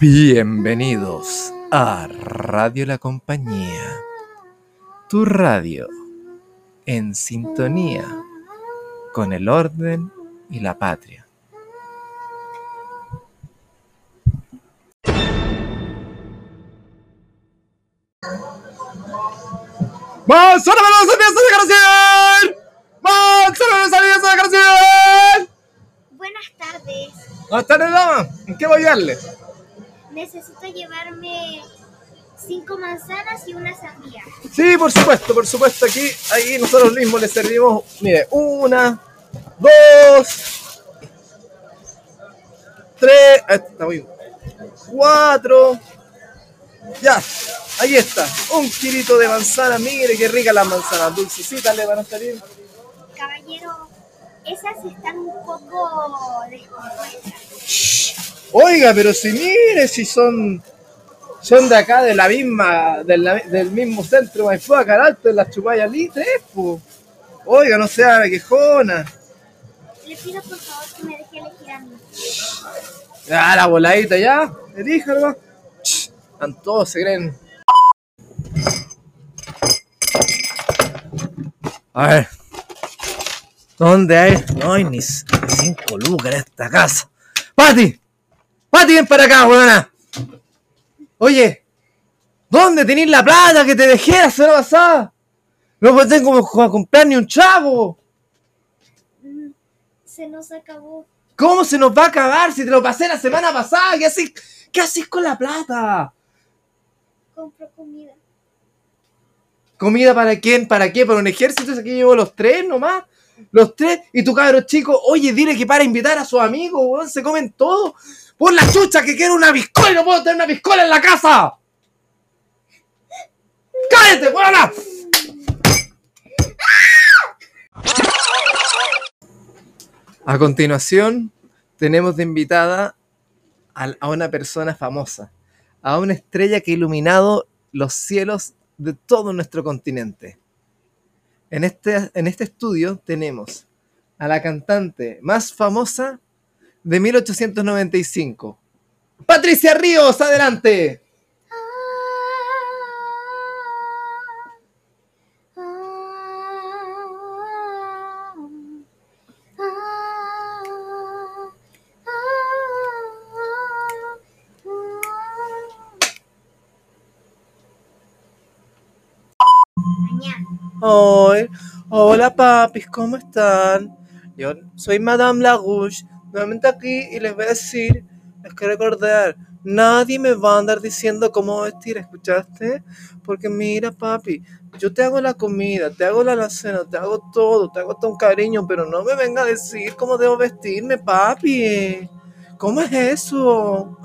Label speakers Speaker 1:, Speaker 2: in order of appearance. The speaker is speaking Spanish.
Speaker 1: Bienvenidos a Radio La Compañía, tu radio en sintonía con el orden y la patria. ¡Más de.
Speaker 2: Buenas tardes.
Speaker 1: Buenas tardes, dama. ¿En qué voy a darle?
Speaker 2: Necesito llevarme cinco manzanas y una sandía.
Speaker 1: Sí, por supuesto, por supuesto. Aquí, ahí nosotros mismos le servimos, mire, una, dos, tres, está muy bien, cuatro, ya, ahí está, un kilito de manzana, mire qué rica las manzanas, dulcecitas le van a salir.
Speaker 2: Caballero, esas están un poco descompuestas.
Speaker 1: Oiga, pero si mire, si son, son de acá, de la misma, del, del mismo centro, Maipú, acá al alto, en las chupayas litres, po. Oiga, no sea quejona.
Speaker 2: Le pido por favor que me deje elegir a mí.
Speaker 1: Ya, la voladita ya, elíjalo. Están todos, se creen. A ver. ¿Dónde hay? No hay ni ni cinco lucas en esta casa. ¡Pati! ¡Pati, ven para acá, weona! Oye, ¿dónde tenéis la plata que te dejé la semana pasada? No tengo comprar ni un chavo.
Speaker 2: Se nos acabó.
Speaker 1: ¿Cómo se nos va a acabar si te lo pasé la semana pasada? ¿Qué haces, ¿Qué haces con la plata?
Speaker 2: Compro comida.
Speaker 1: ¿Comida para quién? ¿Para qué? ¿Para un ejército? Aquí llevo los tres nomás. Los tres. Y tu cabro chico, oye, dile que para invitar a sus amigos, se comen todo. Por la chucha que quiero una piscola y no puedo tener una piscola en la casa. ¡Cállate, weona! A continuación, tenemos de invitada a una persona famosa, a una estrella que ha iluminado los cielos de todo nuestro continente. En este, en este estudio tenemos a la cantante más famosa de 1895. Patricia Ríos, adelante. Hola papis, ¿cómo están? Yo soy Madame Larouche, nuevamente aquí y les voy a decir, les quiero recordar, nadie me va a andar diciendo cómo vestir, ¿escuchaste? Porque mira papi, yo te hago la comida, te hago la alacena, te hago todo, te hago todo un cariño, pero no me venga a decir cómo debo vestirme, papi. ¿Cómo es eso?